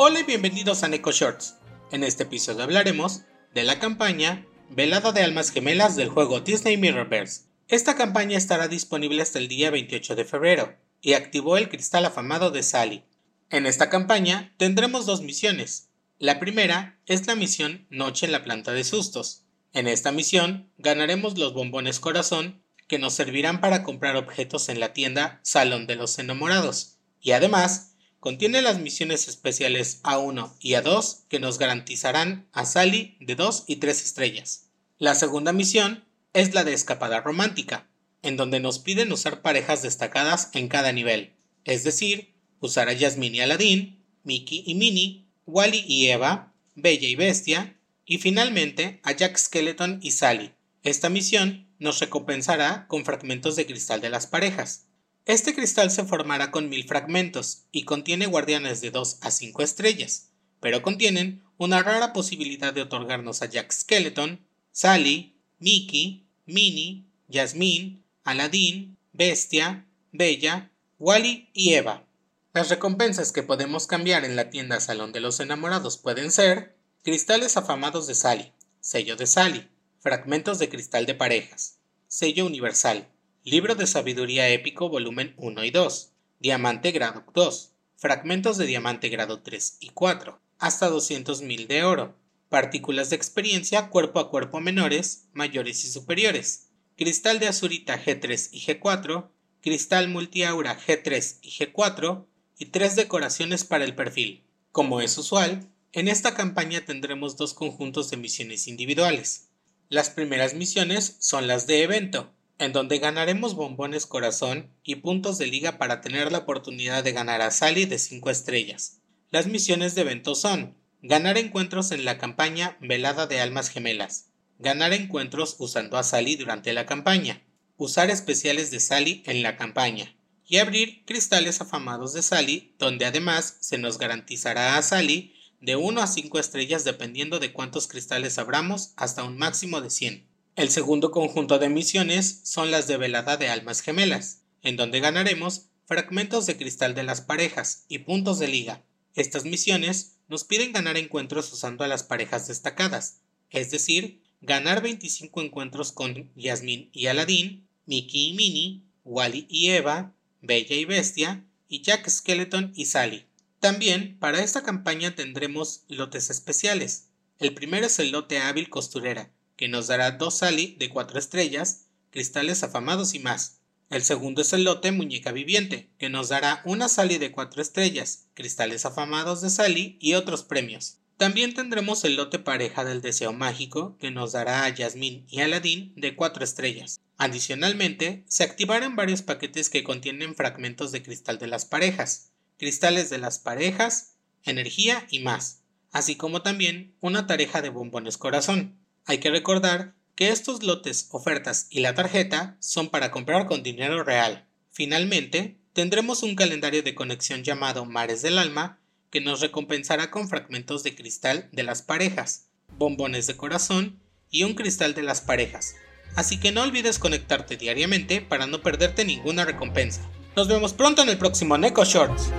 Hola y bienvenidos a Neko Shorts. En este episodio hablaremos de la campaña Velada de Almas Gemelas del juego Disney Mirrorverse. Esta campaña estará disponible hasta el día 28 de febrero y activó el cristal afamado de Sally. En esta campaña tendremos dos misiones. La primera es la misión Noche en la planta de sustos. En esta misión ganaremos los bombones corazón que nos servirán para comprar objetos en la tienda Salón de los Enamorados y además contiene las misiones especiales A1 y A2 que nos garantizarán a Sally de 2 y 3 estrellas. La segunda misión es la de escapada romántica, en donde nos piden usar parejas destacadas en cada nivel, es decir, usar a Jasmine y Aladdin, Mickey y Minnie, Wally y Eva, Bella y Bestia, y finalmente a Jack Skeleton y Sally. Esta misión nos recompensará con fragmentos de cristal de las parejas. Este cristal se formará con mil fragmentos y contiene guardianes de 2 a 5 estrellas, pero contienen una rara posibilidad de otorgarnos a Jack Skeleton, Sally, Mickey, Minnie, Jasmine, Aladdin, Bestia, Bella, Wally y Eva. Las recompensas que podemos cambiar en la tienda Salón de los Enamorados pueden ser cristales afamados de Sally, sello de Sally, fragmentos de cristal de parejas, sello universal, Libro de Sabiduría Épico Volumen 1 y 2, Diamante Grado 2, fragmentos de diamante grado 3 y 4, hasta 200.000 de oro, partículas de experiencia cuerpo a cuerpo menores, mayores y superiores, cristal de azurita G3 y G4, cristal multiaura G3 y G4, y tres decoraciones para el perfil. Como es usual, en esta campaña tendremos dos conjuntos de misiones individuales. Las primeras misiones son las de evento, en donde ganaremos bombones corazón y puntos de liga para tener la oportunidad de ganar a Sally de 5 estrellas. Las misiones de evento son ganar encuentros en la campaña Velada de Almas Gemelas, ganar encuentros usando a Sally durante la campaña, usar especiales de Sally en la campaña y abrir cristales afamados de Sally, donde además se nos garantizará a Sally de 1 a 5 estrellas dependiendo de cuántos cristales abramos hasta un máximo de 100. El segundo conjunto de misiones son las de velada de almas gemelas, en donde ganaremos fragmentos de cristal de las parejas y puntos de liga. Estas misiones nos piden ganar encuentros usando a las parejas destacadas, es decir, ganar 25 encuentros con Yasmin y Aladdin, Mickey y Minnie, Wally y Eva, Bella y Bestia, y Jack Skeleton y Sally. También para esta campaña tendremos lotes especiales. El primero es el lote hábil costurera, que nos dará dos Sally de 4 estrellas, cristales afamados y más. El segundo es el lote Muñeca Viviente, que nos dará una Sally de 4 estrellas, cristales afamados de Sally y otros premios. También tendremos el lote Pareja del Deseo Mágico, que nos dará a Yasmin y Aladdin de 4 estrellas. Adicionalmente, se activarán varios paquetes que contienen fragmentos de cristal de las parejas, cristales de las parejas, energía y más, así como también una tareja de bombones corazón. Hay que recordar que estos lotes, ofertas y la tarjeta son para comprar con dinero real. Finalmente, tendremos un calendario de conexión llamado Mares del Alma que nos recompensará con fragmentos de cristal de las parejas, bombones de corazón y un cristal de las parejas. Así que no olvides conectarte diariamente para no perderte ninguna recompensa. Nos vemos pronto en el próximo Neko Shorts.